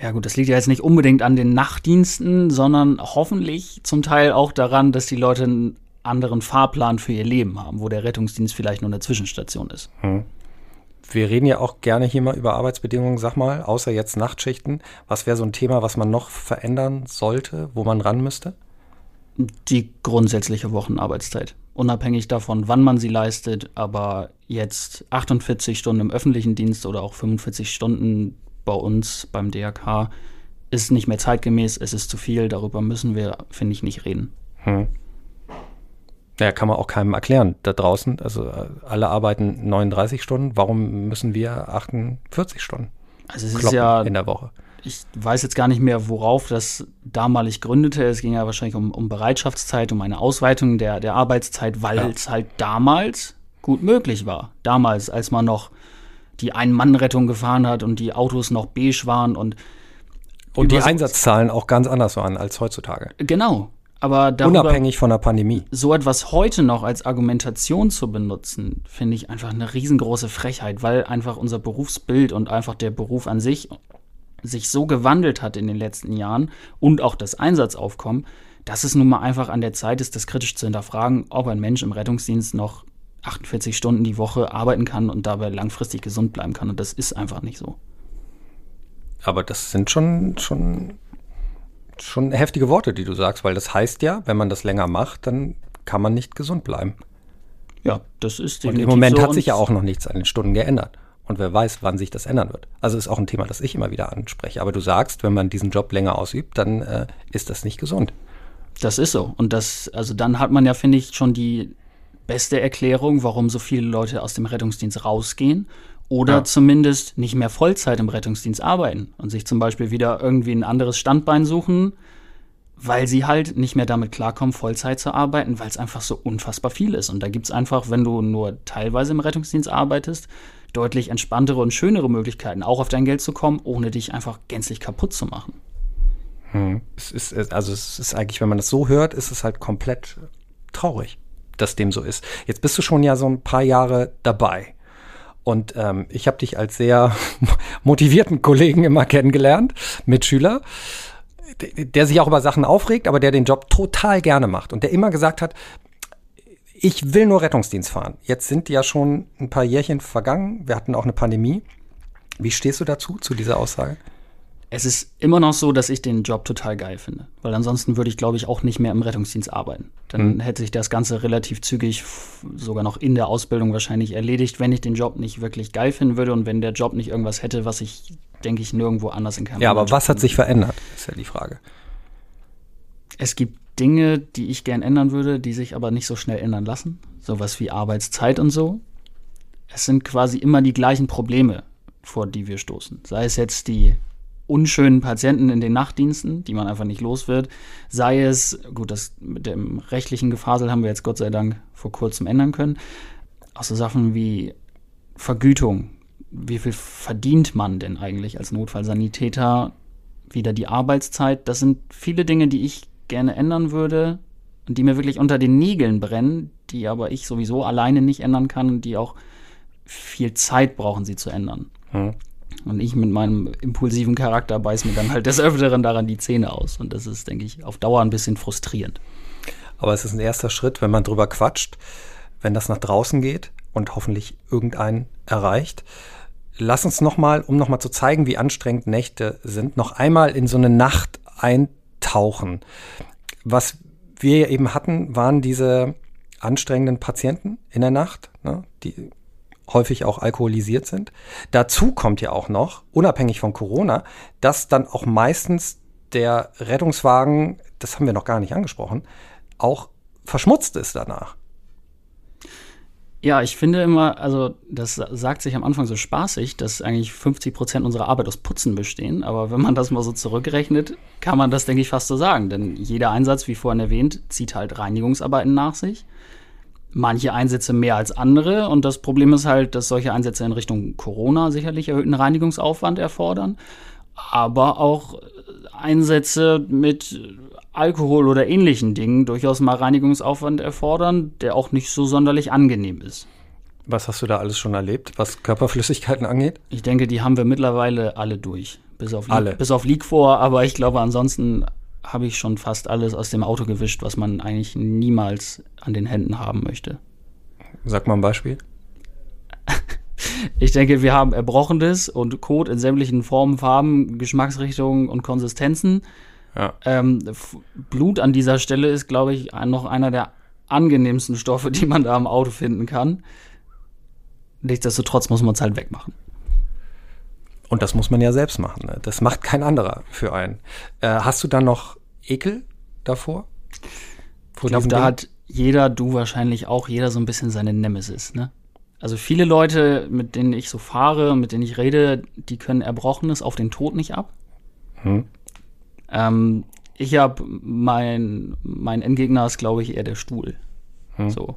Ja gut, das liegt ja jetzt nicht unbedingt an den Nachtdiensten, sondern hoffentlich zum Teil auch daran, dass die Leute einen anderen Fahrplan für ihr Leben haben, wo der Rettungsdienst vielleicht nur eine Zwischenstation ist. Hm. Wir reden ja auch gerne hier mal über Arbeitsbedingungen, sag mal, außer jetzt Nachtschichten. Was wäre so ein Thema, was man noch verändern sollte, wo man ran müsste? Die grundsätzliche Wochenarbeitszeit. Unabhängig davon, wann man sie leistet, aber jetzt 48 Stunden im öffentlichen Dienst oder auch 45 Stunden bei uns beim DRK ist nicht mehr zeitgemäß, es ist zu viel, darüber müssen wir, finde ich, nicht reden. Hm. Ja, kann man auch keinem erklären da draußen. Also äh, alle arbeiten 39 Stunden, warum müssen wir 48 Stunden? Also es ist ja in der Woche. Ich weiß jetzt gar nicht mehr, worauf das damalig gründete. Es ging ja wahrscheinlich um, um Bereitschaftszeit, um eine Ausweitung der, der Arbeitszeit, weil ja. es halt damals gut möglich war. Damals, als man noch die Ein-Mann-Rettung gefahren hat und die Autos noch beige waren und und die Einsatzzahlen auch ganz anders waren als heutzutage. Genau. Aber darüber, unabhängig von der Pandemie. So etwas heute noch als Argumentation zu benutzen, finde ich einfach eine riesengroße Frechheit, weil einfach unser Berufsbild und einfach der Beruf an sich sich so gewandelt hat in den letzten Jahren und auch das Einsatzaufkommen, dass es nun mal einfach an der Zeit ist, das kritisch zu hinterfragen, ob ein Mensch im Rettungsdienst noch 48 Stunden die Woche arbeiten kann und dabei langfristig gesund bleiben kann. Und das ist einfach nicht so. Aber das sind schon, schon, schon heftige Worte, die du sagst, weil das heißt ja, wenn man das länger macht, dann kann man nicht gesund bleiben. Ja, das ist definitiv Und im Moment so hat sich ja auch noch nichts an den Stunden geändert. Und wer weiß, wann sich das ändern wird. Also ist auch ein Thema, das ich immer wieder anspreche. Aber du sagst, wenn man diesen Job länger ausübt, dann äh, ist das nicht gesund. Das ist so. Und das, also dann hat man ja, finde ich, schon die beste Erklärung, warum so viele Leute aus dem Rettungsdienst rausgehen oder ja. zumindest nicht mehr Vollzeit im Rettungsdienst arbeiten und sich zum Beispiel wieder irgendwie ein anderes Standbein suchen, weil sie halt nicht mehr damit klarkommen, Vollzeit zu arbeiten, weil es einfach so unfassbar viel ist. Und da gibt es einfach, wenn du nur teilweise im Rettungsdienst arbeitest, deutlich entspanntere und schönere Möglichkeiten, auch auf dein Geld zu kommen, ohne dich einfach gänzlich kaputt zu machen. Hm. Es ist, also es ist eigentlich, wenn man das so hört, ist es halt komplett traurig, dass dem so ist. Jetzt bist du schon ja so ein paar Jahre dabei. Und ähm, ich habe dich als sehr motivierten Kollegen immer kennengelernt, Mitschüler, der sich auch über Sachen aufregt, aber der den Job total gerne macht und der immer gesagt hat, ich will nur Rettungsdienst fahren. Jetzt sind ja schon ein paar Jährchen vergangen. Wir hatten auch eine Pandemie. Wie stehst du dazu, zu dieser Aussage? Es ist immer noch so, dass ich den Job total geil finde. Weil ansonsten würde ich, glaube ich, auch nicht mehr im Rettungsdienst arbeiten. Dann mhm. hätte sich das Ganze relativ zügig, sogar noch in der Ausbildung wahrscheinlich erledigt, wenn ich den Job nicht wirklich geil finden würde und wenn der Job nicht irgendwas hätte, was ich, denke ich, nirgendwo anders in keinem Ja, aber was hat sich verändert, ist ja die Frage. Es gibt Dinge, die ich gern ändern würde, die sich aber nicht so schnell ändern lassen. Sowas wie Arbeitszeit und so. Es sind quasi immer die gleichen Probleme, vor die wir stoßen. Sei es jetzt die unschönen Patienten in den Nachtdiensten, die man einfach nicht los wird. Sei es, gut, das mit dem rechtlichen Gefasel haben wir jetzt Gott sei Dank vor kurzem ändern können. Auch so Sachen wie Vergütung. Wie viel verdient man denn eigentlich als Notfallsanitäter? Wieder die Arbeitszeit. Das sind viele Dinge, die ich gerne ändern würde und die mir wirklich unter den Nägeln brennen, die aber ich sowieso alleine nicht ändern kann und die auch viel Zeit brauchen, sie zu ändern. Hm. Und ich mit meinem impulsiven Charakter beiß mir dann halt des Öfteren daran die Zähne aus. Und das ist, denke ich, auf Dauer ein bisschen frustrierend. Aber es ist ein erster Schritt, wenn man drüber quatscht, wenn das nach draußen geht und hoffentlich irgendeinen erreicht. Lass uns nochmal, um nochmal zu zeigen, wie anstrengend Nächte sind, noch einmal in so eine Nacht eintauchen. Was wir eben hatten, waren diese anstrengenden Patienten in der Nacht, ne, die häufig auch alkoholisiert sind. Dazu kommt ja auch noch, unabhängig von Corona, dass dann auch meistens der Rettungswagen, das haben wir noch gar nicht angesprochen, auch verschmutzt ist danach. Ja, ich finde immer, also das sagt sich am Anfang so spaßig, dass eigentlich 50 Prozent unserer Arbeit aus Putzen bestehen. Aber wenn man das mal so zurückrechnet, kann man das, denke ich, fast so sagen. Denn jeder Einsatz, wie vorhin erwähnt, zieht halt Reinigungsarbeiten nach sich manche Einsätze mehr als andere. Und das Problem ist halt, dass solche Einsätze in Richtung Corona sicherlich erhöhten Reinigungsaufwand erfordern, aber auch Einsätze mit Alkohol oder ähnlichen Dingen durchaus mal Reinigungsaufwand erfordern, der auch nicht so sonderlich angenehm ist. Was hast du da alles schon erlebt, was Körperflüssigkeiten angeht? Ich denke, die haben wir mittlerweile alle durch. Bis auf, alle. bis auf Leak vor, aber ich glaube, ansonsten habe ich schon fast alles aus dem Auto gewischt, was man eigentlich niemals an den Händen haben möchte. Sag mal ein Beispiel. ich denke, wir haben Erbrochenes und Kot in sämtlichen Formen, Farben, Geschmacksrichtungen und Konsistenzen. Ja. Ähm, Blut an dieser Stelle ist, glaube ich, noch einer der angenehmsten Stoffe, die man da am Auto finden kann. Nichtsdestotrotz muss man es halt wegmachen. Und das muss man ja selbst machen. Ne? Das macht kein anderer für einen. Äh, hast du dann noch Ekel davor? ich glaube, da Ding? hat jeder, du wahrscheinlich auch, jeder so ein bisschen seine Nemesis. Ne? Also viele Leute, mit denen ich so fahre, mit denen ich rede, die können Erbrochenes auf den Tod nicht ab. Hm. Ähm, ich habe mein, mein Endgegner ist, glaube ich, eher der Stuhl. Hm. So.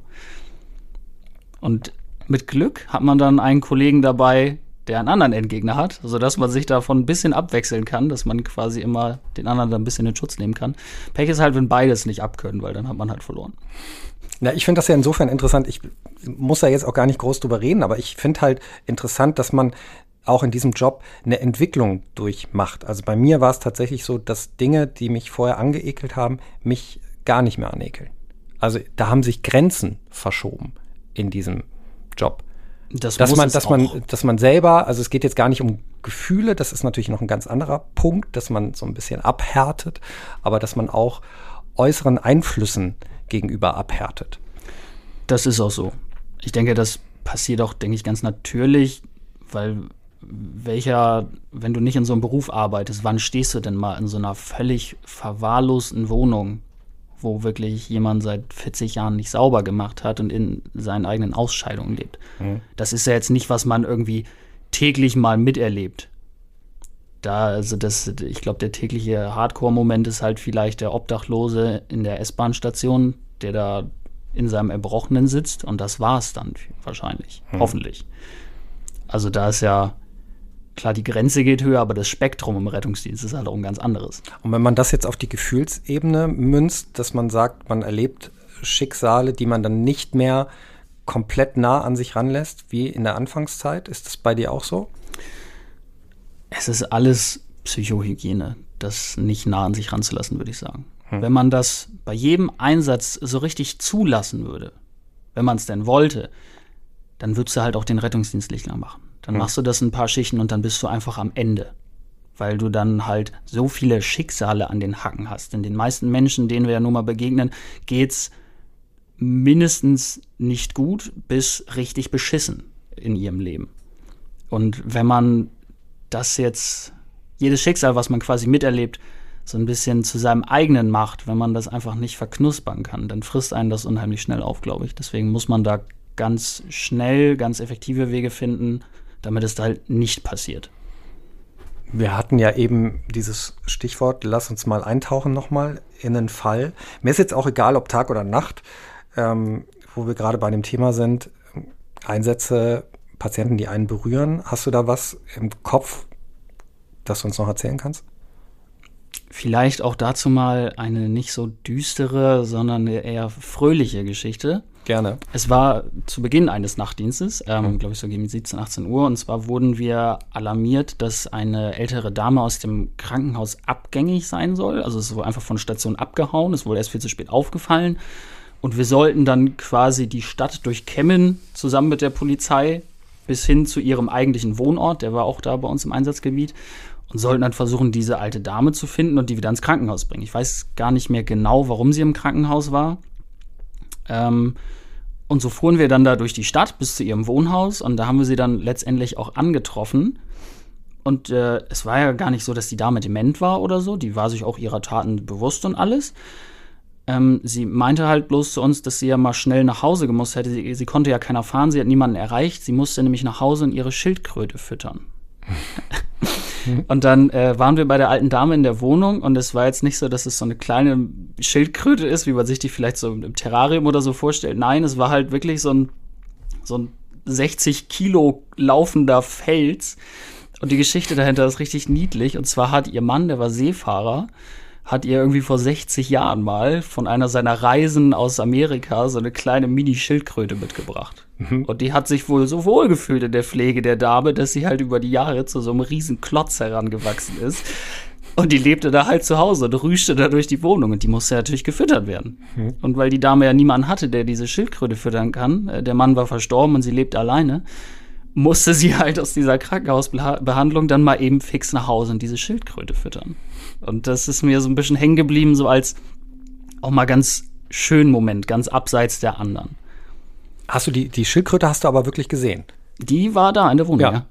Und mit Glück hat man dann einen Kollegen dabei, der einen anderen Endgegner hat, sodass man sich davon ein bisschen abwechseln kann, dass man quasi immer den anderen dann ein bisschen in Schutz nehmen kann. Pech ist halt, wenn beides nicht abkönnen, weil dann hat man halt verloren. Na, ich finde das ja insofern interessant. Ich muss da jetzt auch gar nicht groß drüber reden, aber ich finde halt interessant, dass man auch in diesem Job eine Entwicklung durchmacht. Also bei mir war es tatsächlich so, dass Dinge, die mich vorher angeekelt haben, mich gar nicht mehr anekeln. Also da haben sich Grenzen verschoben in diesem Job. Das dass man, dass man, dass man selber, also es geht jetzt gar nicht um Gefühle, das ist natürlich noch ein ganz anderer Punkt, dass man so ein bisschen abhärtet, aber dass man auch äußeren Einflüssen gegenüber abhärtet. Das ist auch so. Ich denke, das passiert auch, denke ich, ganz natürlich, weil welcher, wenn du nicht in so einem Beruf arbeitest, wann stehst du denn mal in so einer völlig verwahrlosten Wohnung wo wirklich jemand seit 40 Jahren nicht sauber gemacht hat und in seinen eigenen Ausscheidungen lebt. Mhm. Das ist ja jetzt nicht, was man irgendwie täglich mal miterlebt. Da, also das, ich glaube, der tägliche Hardcore-Moment ist halt vielleicht der Obdachlose in der S-Bahn-Station, der da in seinem Erbrochenen sitzt und das war es dann wahrscheinlich, mhm. hoffentlich. Also da ist ja Klar, die Grenze geht höher, aber das Spektrum im Rettungsdienst ist halt auch ein ganz anderes. Und wenn man das jetzt auf die Gefühlsebene münzt, dass man sagt, man erlebt Schicksale, die man dann nicht mehr komplett nah an sich ranlässt, wie in der Anfangszeit, ist das bei dir auch so? Es ist alles Psychohygiene, das nicht nah an sich ranzulassen, würde ich sagen. Hm. Wenn man das bei jedem Einsatz so richtig zulassen würde, wenn man es denn wollte, dann würdest du halt auch den Rettungsdienst nicht lang machen. Dann hm. machst du das ein paar Schichten und dann bist du einfach am Ende. Weil du dann halt so viele Schicksale an den Hacken hast. Denn den meisten Menschen, denen wir ja nun mal begegnen, geht's mindestens nicht gut bis richtig beschissen in ihrem Leben. Und wenn man das jetzt, jedes Schicksal, was man quasi miterlebt, so ein bisschen zu seinem eigenen macht, wenn man das einfach nicht verknuspern kann, dann frisst einen das unheimlich schnell auf, glaube ich. Deswegen muss man da ganz schnell, ganz effektive Wege finden, damit es da halt nicht passiert. Wir hatten ja eben dieses Stichwort, lass uns mal eintauchen nochmal in einen Fall. Mir ist jetzt auch egal, ob Tag oder Nacht, ähm, wo wir gerade bei dem Thema sind. Einsätze, Patienten, die einen berühren. Hast du da was im Kopf, das du uns noch erzählen kannst? Vielleicht auch dazu mal eine nicht so düstere, sondern eine eher fröhliche Geschichte. Gerne. Es war zu Beginn eines Nachtdienstes, ähm, mhm. glaube ich so gegen 17, 18 Uhr. Und zwar wurden wir alarmiert, dass eine ältere Dame aus dem Krankenhaus abgängig sein soll. Also es wohl einfach von Station abgehauen, ist wohl erst viel zu spät aufgefallen. Und wir sollten dann quasi die Stadt durchkämmen, zusammen mit der Polizei, bis hin zu ihrem eigentlichen Wohnort. Der war auch da bei uns im Einsatzgebiet. Und sollten dann versuchen, diese alte Dame zu finden und die wieder ins Krankenhaus bringen. Ich weiß gar nicht mehr genau, warum sie im Krankenhaus war. Ähm, und so fuhren wir dann da durch die Stadt bis zu ihrem Wohnhaus und da haben wir sie dann letztendlich auch angetroffen. Und äh, es war ja gar nicht so, dass die Dame dement war oder so. Die war sich auch ihrer Taten bewusst und alles. Ähm, sie meinte halt bloß zu uns, dass sie ja mal schnell nach Hause gemusst hätte. Sie, sie konnte ja keiner fahren, sie hat niemanden erreicht. Sie musste nämlich nach Hause und ihre Schildkröte füttern. Mhm. Und dann äh, waren wir bei der alten Dame in der Wohnung und es war jetzt nicht so, dass es so eine kleine Schildkröte ist, wie man sich die vielleicht so im Terrarium oder so vorstellt. Nein, es war halt wirklich so ein, so ein 60 Kilo laufender Fels. Und die Geschichte dahinter ist richtig niedlich. Und zwar hat ihr Mann, der war Seefahrer, hat ihr irgendwie vor 60 Jahren mal von einer seiner Reisen aus Amerika so eine kleine Mini-Schildkröte mitgebracht. Mhm. Und die hat sich wohl so wohl gefühlt in der Pflege der Dame, dass sie halt über die Jahre zu so einem riesen Klotz herangewachsen ist. Und die lebte da halt zu Hause und rüschte da durch die Wohnung. Und die musste natürlich gefüttert werden. Mhm. Und weil die Dame ja niemanden hatte, der diese Schildkröte füttern kann, äh, der Mann war verstorben und sie lebt alleine, musste sie halt aus dieser Krankenhausbehandlung dann mal eben fix nach Hause und diese Schildkröte füttern. Und das ist mir so ein bisschen hängen geblieben, so als auch mal ganz schönen Moment, ganz abseits der anderen. Hast du die, die Schildkröte hast du aber wirklich gesehen? Die war da in der Wohnung, ja. ja.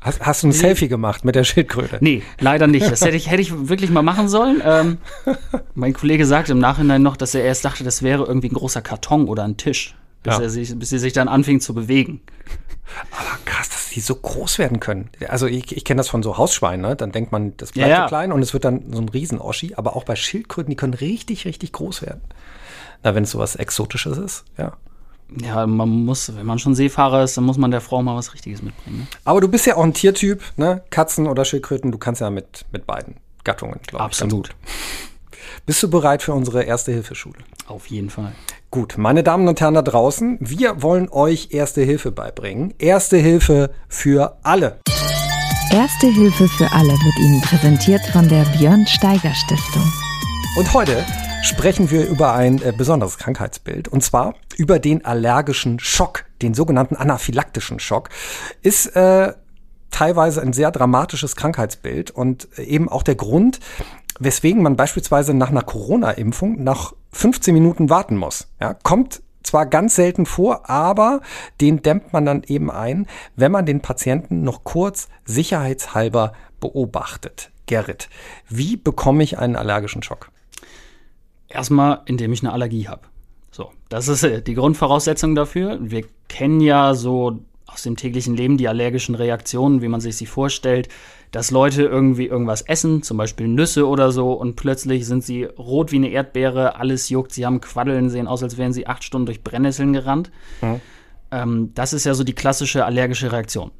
Hast, hast, du ein Selfie gemacht mit der Schildkröte? Nee, leider nicht. Das hätte ich, hätte ich wirklich mal machen sollen. Ähm, mein Kollege sagte im Nachhinein noch, dass er erst dachte, das wäre irgendwie ein großer Karton oder ein Tisch, bis, ja. er sich, bis sie sich dann anfing zu bewegen. Aber krass, dass die so groß werden können. Also ich, ich kenne das von so Hausschweinen, ne? dann denkt man, das bleibt ja, ja. so klein und es wird dann so ein Riesen-Oschi. Aber auch bei Schildkröten, die können richtig, richtig groß werden. Na, wenn es sowas Exotisches ist, ja. Ja, man muss, wenn man schon Seefahrer ist, dann muss man der Frau mal was Richtiges mitbringen. Ne? Aber du bist ja auch ein Tiertyp, ne? Katzen oder Schildkröten, du kannst ja mit, mit beiden Gattungen, glaube ich. Absolut. Bist du bereit für unsere Erste-Hilfe-Schule? Auf jeden Fall. Gut, meine Damen und Herren da draußen, wir wollen euch Erste Hilfe beibringen. Erste Hilfe für alle. Erste Hilfe für alle wird Ihnen präsentiert von der Björn Steiger Stiftung. Und heute sprechen wir über ein äh, besonderes Krankheitsbild und zwar über den allergischen Schock, den sogenannten anaphylaktischen Schock. Ist äh, teilweise ein sehr dramatisches Krankheitsbild und eben auch der Grund, weswegen man beispielsweise nach einer Corona-Impfung nach 15 Minuten warten muss. Ja, kommt zwar ganz selten vor, aber den dämmt man dann eben ein, wenn man den Patienten noch kurz sicherheitshalber beobachtet. Gerrit, wie bekomme ich einen allergischen Schock? Erstmal, indem ich eine Allergie habe. So, das ist äh, die Grundvoraussetzung dafür. Wir kennen ja so aus dem täglichen Leben die allergischen Reaktionen, wie man sich sie vorstellt dass Leute irgendwie irgendwas essen, zum Beispiel Nüsse oder so, und plötzlich sind sie rot wie eine Erdbeere, alles juckt, sie haben Quaddeln, sehen aus, als wären sie acht Stunden durch Brennnesseln gerannt. Mhm. Ähm, das ist ja so die klassische allergische Reaktion.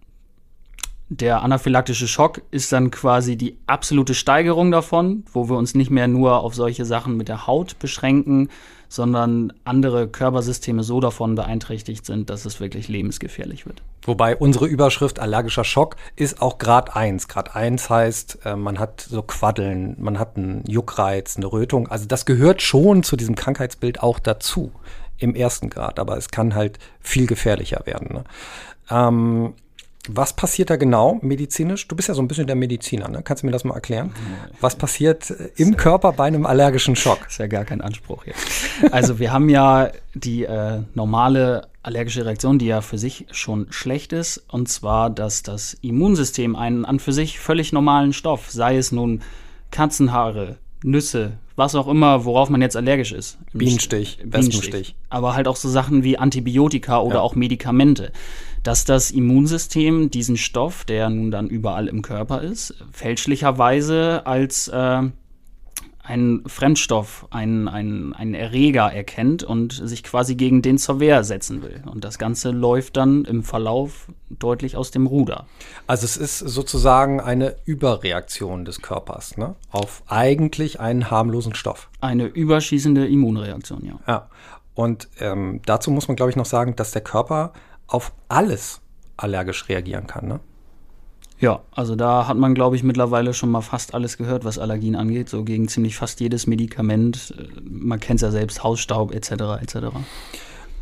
Der anaphylaktische Schock ist dann quasi die absolute Steigerung davon, wo wir uns nicht mehr nur auf solche Sachen mit der Haut beschränken, sondern andere Körpersysteme so davon beeinträchtigt sind, dass es wirklich lebensgefährlich wird. Wobei unsere Überschrift allergischer Schock ist auch Grad 1. Grad 1 heißt, äh, man hat so Quaddeln, man hat einen Juckreiz, eine Rötung. Also das gehört schon zu diesem Krankheitsbild auch dazu im ersten Grad, aber es kann halt viel gefährlicher werden. Ne? Ähm, was passiert da genau medizinisch? Du bist ja so ein bisschen der Mediziner, ne? Kannst du mir das mal erklären? Was passiert äh, im Körper bei einem allergischen Schock? Das ist ja gar kein Anspruch jetzt. Also wir haben ja die äh, normale allergische Reaktion, die ja für sich schon schlecht ist, und zwar, dass das Immunsystem einen an für sich völlig normalen Stoff, sei es nun Katzenhaare, Nüsse, was auch immer, worauf man jetzt allergisch ist. Bienenstich, Wespenstich. Aber halt auch so Sachen wie Antibiotika oder ja. auch Medikamente. Dass das Immunsystem diesen Stoff, der nun dann überall im Körper ist, fälschlicherweise als äh, einen Fremdstoff, einen, einen, einen Erreger erkennt und sich quasi gegen den zur Wehr setzen will. Und das Ganze läuft dann im Verlauf deutlich aus dem Ruder. Also es ist sozusagen eine Überreaktion des Körpers ne? auf eigentlich einen harmlosen Stoff. Eine überschießende Immunreaktion, ja. Ja. Und ähm, dazu muss man, glaube ich, noch sagen, dass der Körper auf alles allergisch reagieren kann. Ne? Ja, also da hat man, glaube ich, mittlerweile schon mal fast alles gehört, was Allergien angeht, so gegen ziemlich fast jedes Medikament. Man kennt es ja selbst, Hausstaub etc. etc.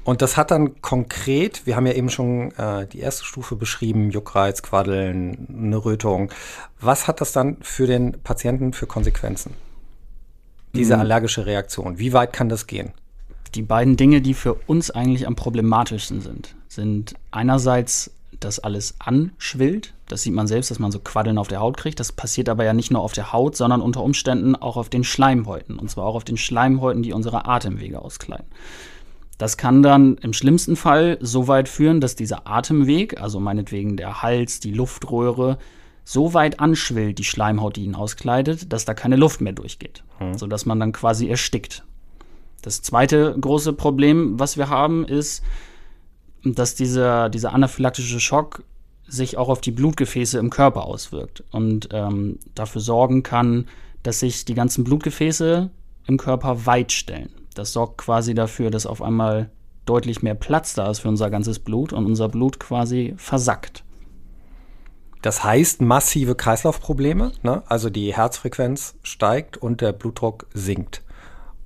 Und das hat dann konkret, wir haben ja eben schon äh, die erste Stufe beschrieben, Juckreiz, Quaddeln, eine Rötung. Was hat das dann für den Patienten für Konsequenzen? Diese mhm. allergische Reaktion, wie weit kann das gehen? Die beiden Dinge, die für uns eigentlich am problematischsten sind, sind einerseits dass alles anschwillt. Das sieht man selbst, dass man so Quaddeln auf der Haut kriegt. Das passiert aber ja nicht nur auf der Haut, sondern unter Umständen auch auf den Schleimhäuten. Und zwar auch auf den Schleimhäuten, die unsere Atemwege auskleiden. Das kann dann im schlimmsten Fall so weit führen, dass dieser Atemweg, also meinetwegen der Hals, die Luftröhre, so weit anschwillt, die Schleimhaut, die ihn auskleidet, dass da keine Luft mehr durchgeht, mhm. sodass man dann quasi erstickt. Das zweite große Problem, was wir haben, ist, dass dieser, dieser anaphylaktische Schock sich auch auf die Blutgefäße im Körper auswirkt und ähm, dafür sorgen kann, dass sich die ganzen Blutgefäße im Körper weit stellen. Das sorgt quasi dafür, dass auf einmal deutlich mehr Platz da ist für unser ganzes Blut und unser Blut quasi versackt. Das heißt massive Kreislaufprobleme, ne? also die Herzfrequenz steigt und der Blutdruck sinkt.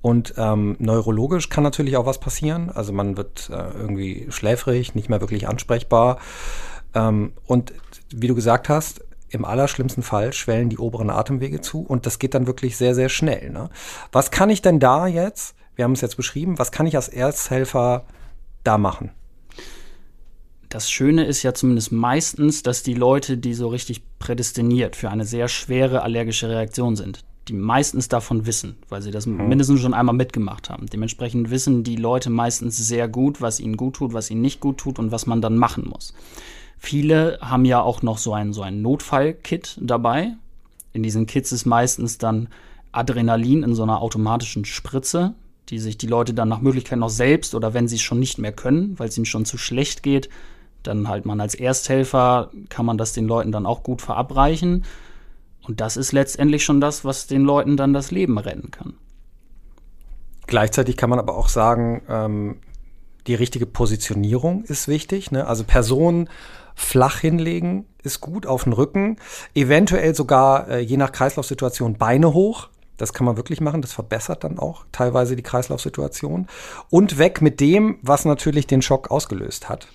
Und ähm, neurologisch kann natürlich auch was passieren. Also man wird äh, irgendwie schläfrig, nicht mehr wirklich ansprechbar. Ähm, und wie du gesagt hast, im allerschlimmsten Fall schwellen die oberen Atemwege zu und das geht dann wirklich sehr, sehr schnell. Ne? Was kann ich denn da jetzt, wir haben es jetzt beschrieben, was kann ich als Ersthelfer da machen? Das Schöne ist ja zumindest meistens, dass die Leute, die so richtig prädestiniert für eine sehr schwere allergische Reaktion sind, die meistens davon wissen, weil sie das mhm. mindestens schon einmal mitgemacht haben. Dementsprechend wissen die Leute meistens sehr gut, was ihnen gut tut, was ihnen nicht gut tut und was man dann machen muss. Viele haben ja auch noch so ein, so ein Notfallkit dabei. In diesen Kits ist meistens dann Adrenalin in so einer automatischen Spritze, die sich die Leute dann nach Möglichkeit noch selbst oder wenn sie es schon nicht mehr können, weil es ihnen schon zu schlecht geht, dann halt man als Ersthelfer kann man das den Leuten dann auch gut verabreichen. Und das ist letztendlich schon das, was den Leuten dann das Leben retten kann. Gleichzeitig kann man aber auch sagen, ähm, die richtige Positionierung ist wichtig. Ne? Also Personen flach hinlegen ist gut auf den Rücken, eventuell sogar äh, je nach Kreislaufsituation Beine hoch. Das kann man wirklich machen. Das verbessert dann auch teilweise die Kreislaufsituation. Und weg mit dem, was natürlich den Schock ausgelöst hat.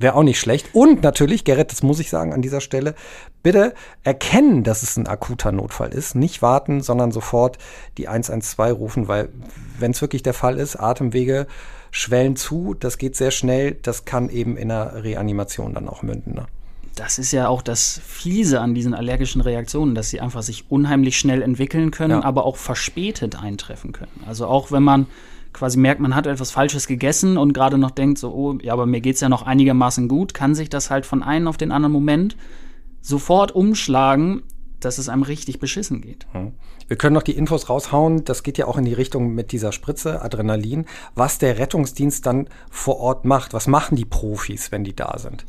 Wäre auch nicht schlecht. Und natürlich, Gerrit, das muss ich sagen an dieser Stelle, bitte erkennen, dass es ein akuter Notfall ist. Nicht warten, sondern sofort die 112 rufen, weil wenn es wirklich der Fall ist, Atemwege schwellen zu, das geht sehr schnell, das kann eben in einer Reanimation dann auch münden. Ne? Das ist ja auch das Fiese an diesen allergischen Reaktionen, dass sie einfach sich unheimlich schnell entwickeln können, ja. aber auch verspätet eintreffen können. Also auch wenn man quasi merkt, man hat etwas Falsches gegessen und gerade noch denkt, so, oh, ja, aber mir geht es ja noch einigermaßen gut, kann sich das halt von einem auf den anderen Moment sofort umschlagen, dass es einem richtig beschissen geht. Hm. Wir können noch die Infos raushauen. Das geht ja auch in die Richtung mit dieser Spritze, Adrenalin. Was der Rettungsdienst dann vor Ort macht. Was machen die Profis, wenn die da sind?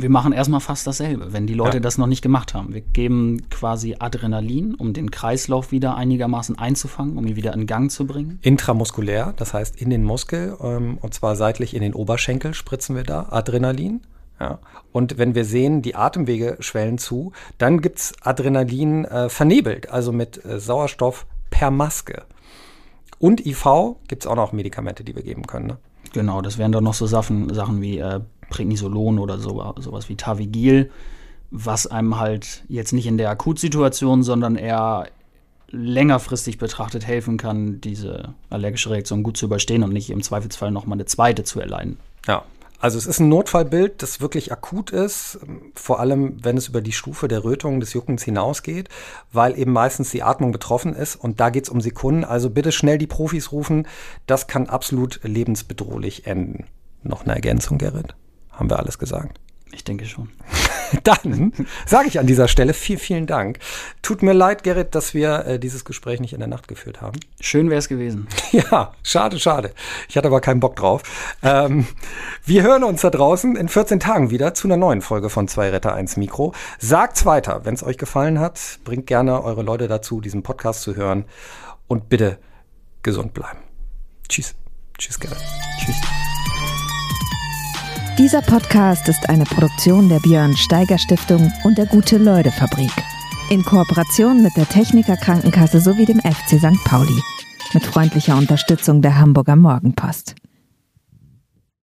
Wir machen erstmal fast dasselbe, wenn die Leute ja. das noch nicht gemacht haben. Wir geben quasi Adrenalin, um den Kreislauf wieder einigermaßen einzufangen, um ihn wieder in Gang zu bringen. Intramuskulär, das heißt in den Muskel, ähm, und zwar seitlich in den Oberschenkel spritzen wir da Adrenalin. Ja. Und wenn wir sehen, die Atemwege schwellen zu, dann gibt es Adrenalin äh, vernebelt, also mit äh, Sauerstoff per Maske. Und IV gibt es auch noch Medikamente, die wir geben können. Ne? Genau, das wären doch noch so Sachen, Sachen wie äh, Prednisolon oder so, sowas wie Tavigil, was einem halt jetzt nicht in der Akutsituation, sondern eher längerfristig betrachtet helfen kann, diese allergische Reaktion gut zu überstehen und nicht im Zweifelsfall nochmal eine zweite zu erleiden. Ja, also es ist ein Notfallbild, das wirklich akut ist, vor allem wenn es über die Stufe der Rötung des Juckens hinausgeht, weil eben meistens die Atmung betroffen ist und da geht es um Sekunden. Also bitte schnell die Profis rufen, das kann absolut lebensbedrohlich enden. Noch eine Ergänzung, Gerrit? Haben wir alles gesagt? Ich denke schon. Dann sage ich an dieser Stelle vielen, vielen Dank. Tut mir leid, Gerrit, dass wir äh, dieses Gespräch nicht in der Nacht geführt haben. Schön wäre es gewesen. Ja, schade, schade. Ich hatte aber keinen Bock drauf. Ähm, wir hören uns da draußen in 14 Tagen wieder zu einer neuen Folge von Zwei Retter 1 Mikro. Sagt's weiter, wenn es euch gefallen hat. Bringt gerne eure Leute dazu, diesen Podcast zu hören. Und bitte gesund bleiben. Tschüss. Tschüss, Gerrit. Tschüss. Dieser Podcast ist eine Produktion der Björn Steiger Stiftung und der Gute-Leute Fabrik. In Kooperation mit der Techniker Krankenkasse sowie dem FC St. Pauli. Mit freundlicher Unterstützung der Hamburger Morgenpost.